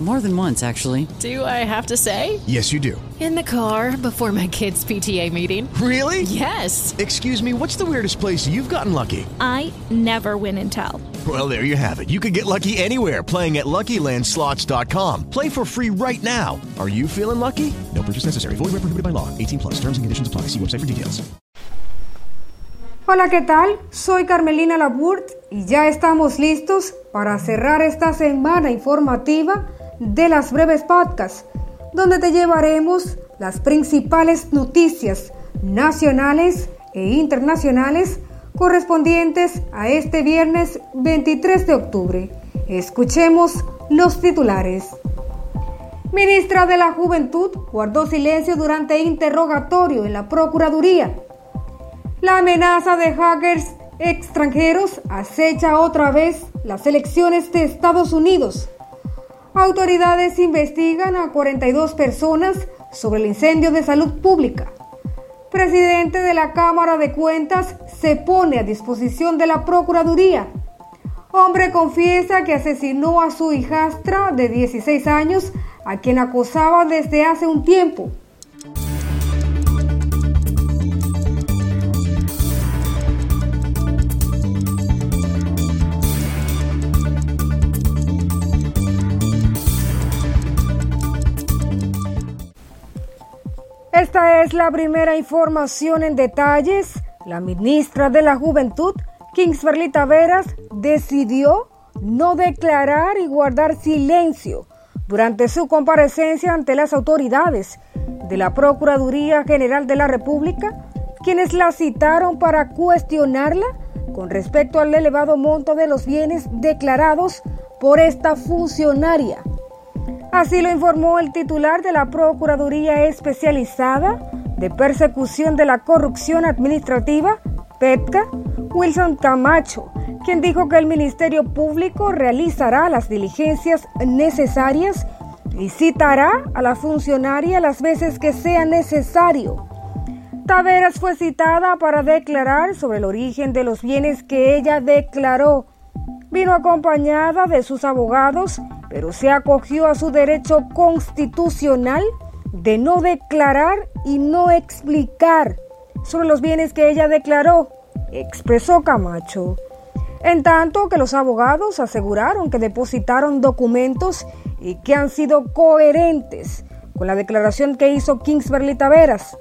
More than once, actually. Do I have to say? Yes, you do. In the car before my kids' PTA meeting. Really? Yes. Excuse me, what's the weirdest place you've gotten lucky? I never win and tell. Well, there you have it. You can get lucky anywhere playing at LuckyLandSlots.com. Play for free right now. Are you feeling lucky? No purchase necessary. Void where prohibited by law. 18 plus. Terms and conditions apply. See website for details. Hola, ¿qué tal? Soy Carmelina Laburt y ya estamos listos para cerrar esta semana informativa de las breves podcasts, donde te llevaremos las principales noticias nacionales e internacionales correspondientes a este viernes 23 de octubre. Escuchemos los titulares. Ministra de la Juventud guardó silencio durante interrogatorio en la Procuraduría. La amenaza de hackers extranjeros acecha otra vez las elecciones de Estados Unidos. Autoridades investigan a 42 personas sobre el incendio de salud pública. Presidente de la Cámara de Cuentas se pone a disposición de la Procuraduría. Hombre confiesa que asesinó a su hijastra de 16 años, a quien acosaba desde hace un tiempo. Esta es la primera información en detalles. La ministra de la Juventud, Kingsberly Taveras, decidió no declarar y guardar silencio durante su comparecencia ante las autoridades de la Procuraduría General de la República, quienes la citaron para cuestionarla con respecto al elevado monto de los bienes declarados por esta funcionaria. Así lo informó el titular de la Procuraduría Especializada de Persecución de la Corrupción Administrativa, PETCA, Wilson Camacho, quien dijo que el Ministerio Público realizará las diligencias necesarias y citará a la funcionaria las veces que sea necesario. Taveras fue citada para declarar sobre el origen de los bienes que ella declaró. Vino acompañada de sus abogados pero se acogió a su derecho constitucional de no declarar y no explicar sobre los bienes que ella declaró, expresó Camacho. En tanto que los abogados aseguraron que depositaron documentos y que han sido coherentes con la declaración que hizo Kingsbury Taveras.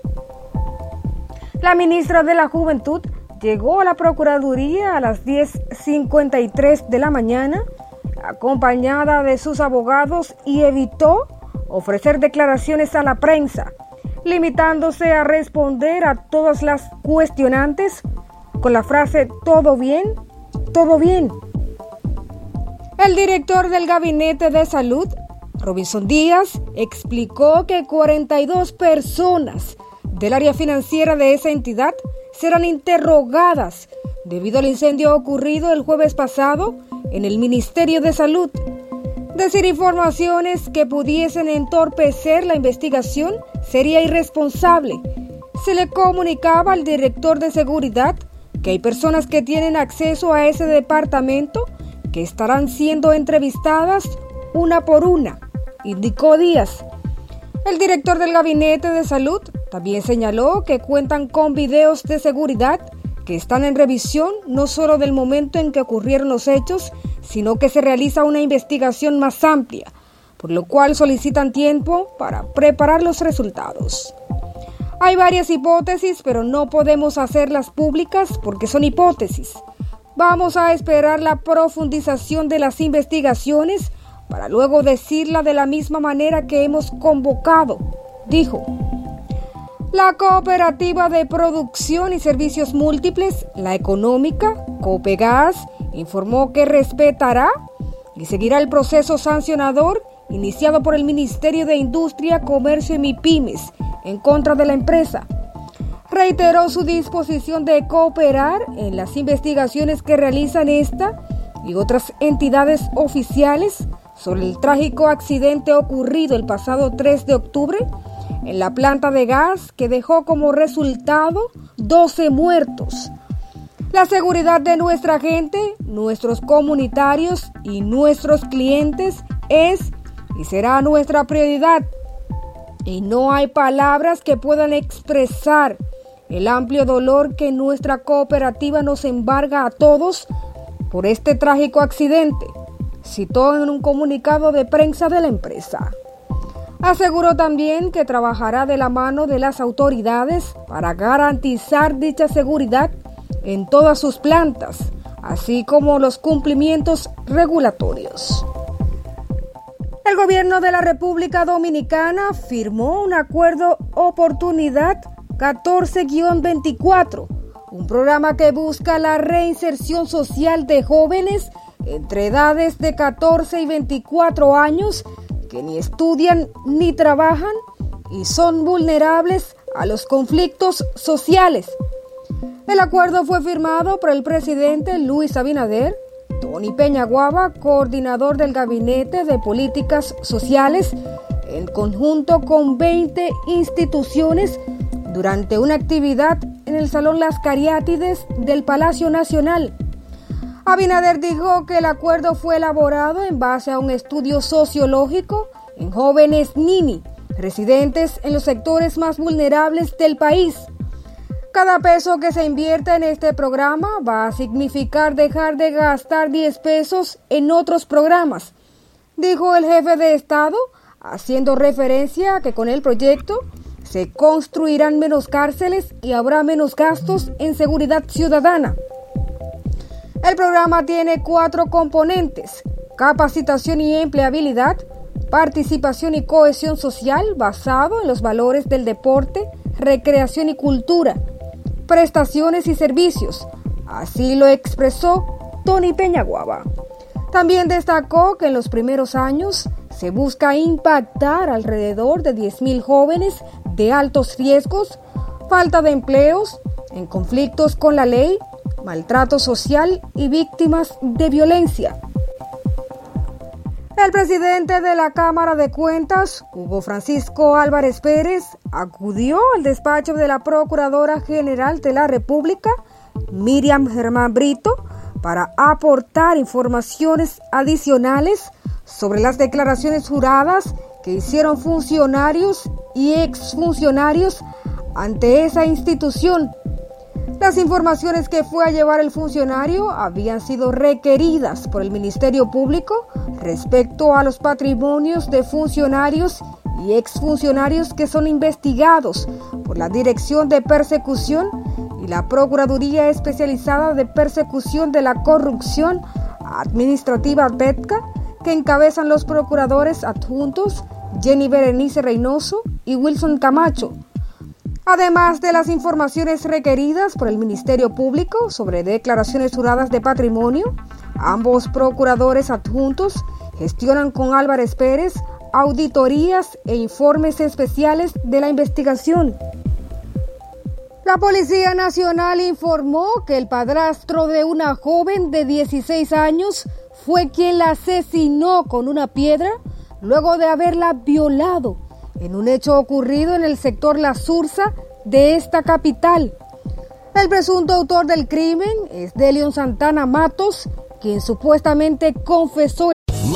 La ministra de la Juventud llegó a la Procuraduría a las 10.53 de la mañana acompañada de sus abogados y evitó ofrecer declaraciones a la prensa, limitándose a responder a todas las cuestionantes con la frase todo bien, todo bien. El director del Gabinete de Salud, Robinson Díaz, explicó que 42 personas del área financiera de esa entidad serán interrogadas debido al incendio ocurrido el jueves pasado en el Ministerio de Salud. Decir informaciones que pudiesen entorpecer la investigación sería irresponsable. Se le comunicaba al director de seguridad que hay personas que tienen acceso a ese departamento que estarán siendo entrevistadas una por una, indicó Díaz. El director del Gabinete de Salud también señaló que cuentan con videos de seguridad que están en revisión no solo del momento en que ocurrieron los hechos, sino que se realiza una investigación más amplia, por lo cual solicitan tiempo para preparar los resultados. Hay varias hipótesis, pero no podemos hacerlas públicas porque son hipótesis. Vamos a esperar la profundización de las investigaciones para luego decirla de la misma manera que hemos convocado, dijo. La cooperativa de producción y servicios múltiples, la económica, Copegas, informó que respetará y seguirá el proceso sancionador iniciado por el Ministerio de Industria, Comercio y MIPIMES en contra de la empresa. Reiteró su disposición de cooperar en las investigaciones que realizan esta y otras entidades oficiales sobre el trágico accidente ocurrido el pasado 3 de octubre en la planta de gas que dejó como resultado 12 muertos. La seguridad de nuestra gente, nuestros comunitarios y nuestros clientes es y será nuestra prioridad. Y no hay palabras que puedan expresar el amplio dolor que nuestra cooperativa nos embarga a todos por este trágico accidente, citó en un comunicado de prensa de la empresa. Aseguró también que trabajará de la mano de las autoridades para garantizar dicha seguridad en todas sus plantas, así como los cumplimientos regulatorios. El gobierno de la República Dominicana firmó un acuerdo Oportunidad 14-24, un programa que busca la reinserción social de jóvenes entre edades de 14 y 24 años ni estudian ni trabajan y son vulnerables a los conflictos sociales. El acuerdo fue firmado por el presidente Luis Abinader, Tony Peñaguaba, coordinador del Gabinete de Políticas Sociales, en conjunto con 20 instituciones durante una actividad en el Salón Las Cariátides del Palacio Nacional. Abinader dijo que el acuerdo fue elaborado en base a un estudio sociológico en jóvenes Nini, residentes en los sectores más vulnerables del país. Cada peso que se invierta en este programa va a significar dejar de gastar 10 pesos en otros programas, dijo el jefe de Estado, haciendo referencia a que con el proyecto se construirán menos cárceles y habrá menos gastos en seguridad ciudadana. El programa tiene cuatro componentes, capacitación y empleabilidad, participación y cohesión social basado en los valores del deporte, recreación y cultura, prestaciones y servicios. Así lo expresó Tony Peñaguaba. También destacó que en los primeros años se busca impactar alrededor de 10.000 jóvenes de altos riesgos, falta de empleos, en conflictos con la ley, maltrato social y víctimas de violencia. El presidente de la Cámara de Cuentas, Hugo Francisco Álvarez Pérez, acudió al despacho de la Procuradora General de la República, Miriam Germán Brito, para aportar informaciones adicionales sobre las declaraciones juradas que hicieron funcionarios y exfuncionarios ante esa institución las informaciones que fue a llevar el funcionario habían sido requeridas por el Ministerio Público respecto a los patrimonios de funcionarios y exfuncionarios que son investigados por la Dirección de Persecución y la Procuraduría Especializada de Persecución de la Corrupción Administrativa PETCA, que encabezan los procuradores adjuntos Jenny Berenice Reynoso y Wilson Camacho además de las informaciones requeridas por el Ministerio Público sobre declaraciones juradas de patrimonio, ambos procuradores adjuntos gestionan con Álvarez Pérez auditorías e informes especiales de la investigación. La Policía Nacional informó que el padrastro de una joven de 16 años fue quien la asesinó con una piedra luego de haberla violado en un hecho ocurrido en el sector La Sursa de esta capital. El presunto autor del crimen es Delion Santana Matos, quien supuestamente confesó.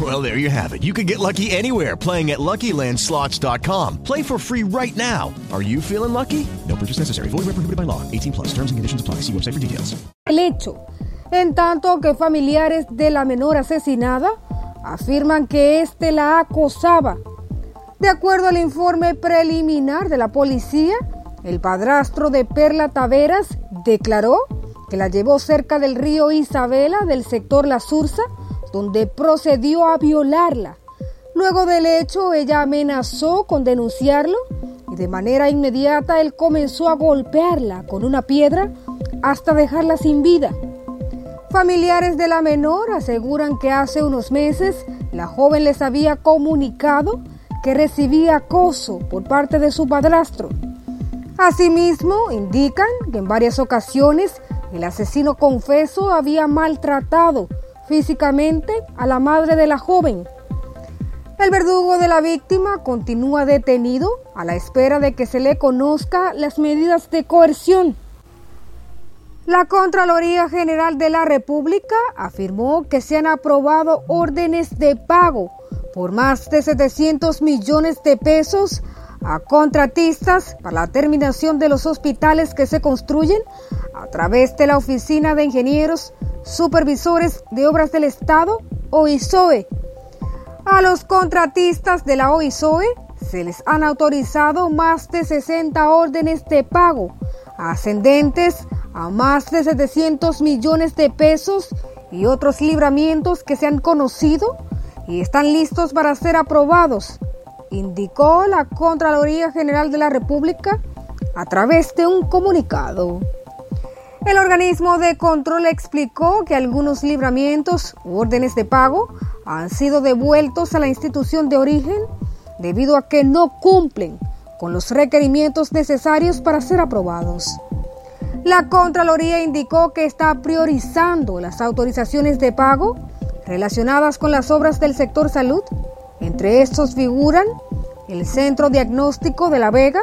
Well, there you have it. You can get lucky anywhere playing at LuckyLandSlots.com. Play for free right now. Are you feeling lucky? No purchase necessary. Void where prohibited by law. 18 plus. Terms and conditions apply. See website for details. El hecho, en tanto que familiares de la menor asesinada afirman que éste la acosaba De acuerdo al informe preliminar de la policía, el padrastro de Perla Taveras declaró que la llevó cerca del río Isabela del sector La Sursa, donde procedió a violarla. Luego del hecho, ella amenazó con denunciarlo y de manera inmediata él comenzó a golpearla con una piedra hasta dejarla sin vida. Familiares de la menor aseguran que hace unos meses la joven les había comunicado que recibía acoso por parte de su padrastro. Asimismo, indican que en varias ocasiones el asesino confeso había maltratado físicamente a la madre de la joven. El verdugo de la víctima continúa detenido a la espera de que se le conozca las medidas de coerción. La Contraloría General de la República afirmó que se han aprobado órdenes de pago por más de 700 millones de pesos a contratistas para la terminación de los hospitales que se construyen a través de la Oficina de Ingenieros Supervisores de Obras del Estado, OISOE. A los contratistas de la OISOE se les han autorizado más de 60 órdenes de pago ascendentes a más de 700 millones de pesos y otros libramientos que se han conocido y están listos para ser aprobados, indicó la Contraloría General de la República a través de un comunicado. El organismo de control explicó que algunos libramientos u órdenes de pago han sido devueltos a la institución de origen debido a que no cumplen con los requerimientos necesarios para ser aprobados. La Contraloría indicó que está priorizando las autorizaciones de pago relacionadas con las obras del sector salud. Entre estos figuran el Centro Diagnóstico de La Vega,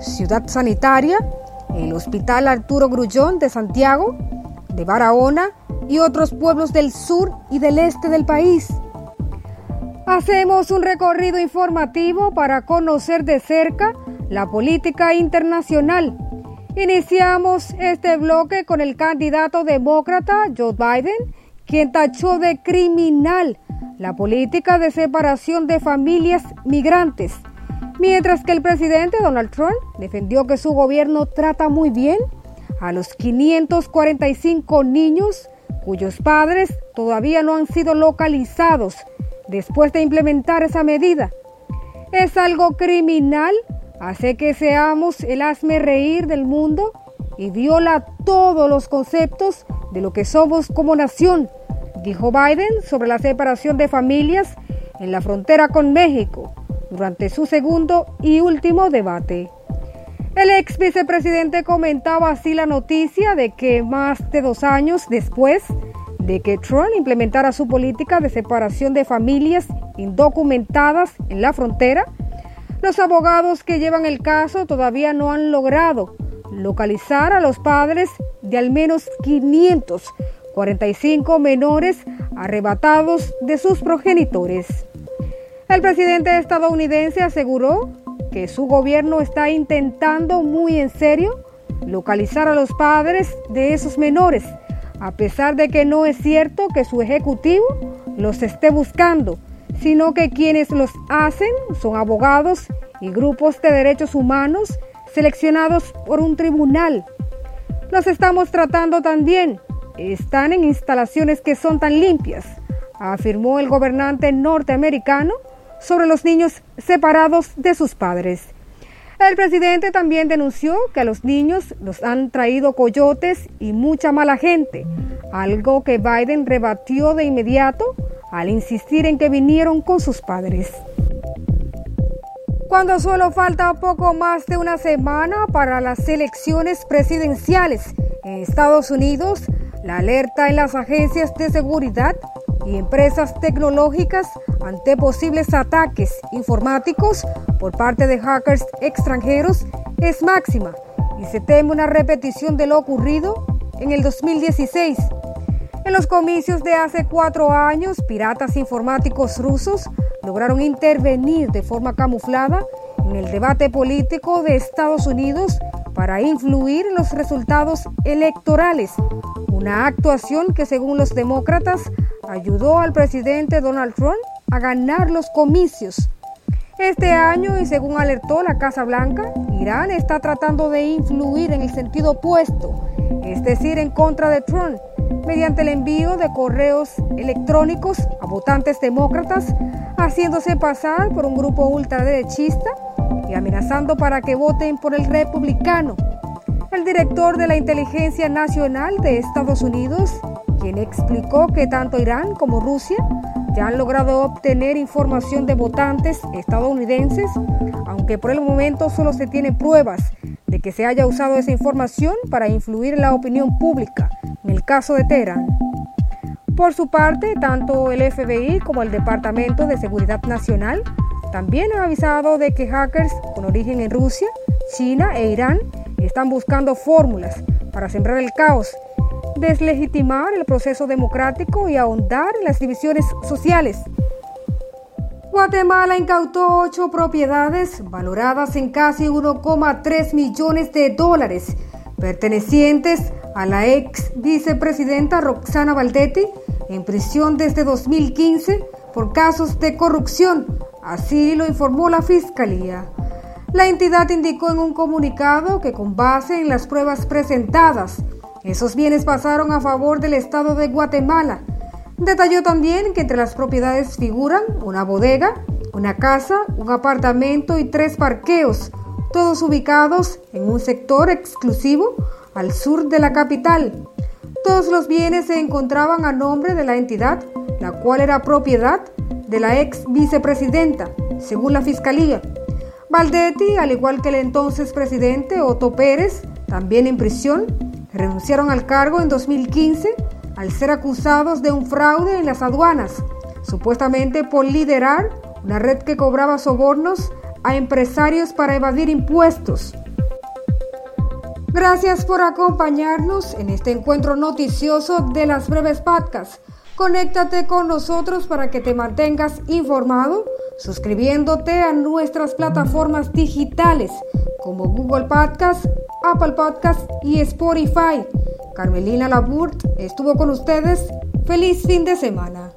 Ciudad Sanitaria, el Hospital Arturo Grullón de Santiago, de Barahona y otros pueblos del sur y del este del país. Hacemos un recorrido informativo para conocer de cerca la política internacional Iniciamos este bloque con el candidato demócrata Joe Biden, quien tachó de criminal la política de separación de familias migrantes, mientras que el presidente Donald Trump defendió que su gobierno trata muy bien a los 545 niños cuyos padres todavía no han sido localizados después de implementar esa medida. Es algo criminal hace que seamos el hazme reír del mundo y viola todos los conceptos de lo que somos como nación, dijo Biden sobre la separación de familias en la frontera con México durante su segundo y último debate. El ex vicepresidente comentaba así la noticia de que más de dos años después de que Trump implementara su política de separación de familias indocumentadas en la frontera, los abogados que llevan el caso todavía no han logrado localizar a los padres de al menos 545 menores arrebatados de sus progenitores. El presidente estadounidense aseguró que su gobierno está intentando muy en serio localizar a los padres de esos menores, a pesar de que no es cierto que su ejecutivo los esté buscando sino que quienes los hacen son abogados y grupos de derechos humanos seleccionados por un tribunal. Los estamos tratando tan bien, están en instalaciones que son tan limpias, afirmó el gobernante norteamericano sobre los niños separados de sus padres. El presidente también denunció que a los niños los han traído coyotes y mucha mala gente, algo que Biden rebatió de inmediato al insistir en que vinieron con sus padres. Cuando solo falta poco más de una semana para las elecciones presidenciales en Estados Unidos, la alerta en las agencias de seguridad y empresas tecnológicas ante posibles ataques informáticos por parte de hackers extranjeros es máxima y se teme una repetición de lo ocurrido en el 2016 en los comicios de hace cuatro años, piratas informáticos rusos lograron intervenir de forma camuflada en el debate político de Estados Unidos para influir en los resultados electorales, una actuación que según los demócratas ayudó al presidente Donald Trump a ganar los comicios. Este año, y según alertó la Casa Blanca, Irán está tratando de influir en el sentido opuesto, es decir, en contra de Trump mediante el envío de correos electrónicos a votantes demócratas, haciéndose pasar por un grupo ultraderechista y amenazando para que voten por el republicano. El director de la Inteligencia Nacional de Estados Unidos, quien explicó que tanto Irán como Rusia ya han logrado obtener información de votantes estadounidenses, aunque por el momento solo se tiene pruebas de que se haya usado esa información para influir en la opinión pública, en el caso de Teherán. Por su parte, tanto el FBI como el Departamento de Seguridad Nacional también han avisado de que hackers con origen en Rusia, China e Irán están buscando fórmulas para sembrar el caos, deslegitimar el proceso democrático y ahondar en las divisiones sociales. Guatemala incautó ocho propiedades valoradas en casi 1,3 millones de dólares, pertenecientes a la ex vicepresidenta Roxana Valdetti, en prisión desde 2015 por casos de corrupción, así lo informó la Fiscalía. La entidad indicó en un comunicado que con base en las pruebas presentadas, esos bienes pasaron a favor del Estado de Guatemala. Detalló también que entre las propiedades figuran una bodega, una casa, un apartamento y tres parqueos, todos ubicados en un sector exclusivo al sur de la capital. Todos los bienes se encontraban a nombre de la entidad, la cual era propiedad de la ex vicepresidenta, según la fiscalía. Valdetti, al igual que el entonces presidente Otto Pérez, también en prisión, renunciaron al cargo en 2015 al ser acusados de un fraude en las aduanas, supuestamente por liderar una red que cobraba sobornos a empresarios para evadir impuestos. Gracias por acompañarnos en este encuentro noticioso de las breves podcasts. Conéctate con nosotros para que te mantengas informado suscribiéndote a nuestras plataformas digitales como Google Podcast, Apple Podcast y Spotify. Carmelina Laburt estuvo con ustedes. Feliz fin de semana.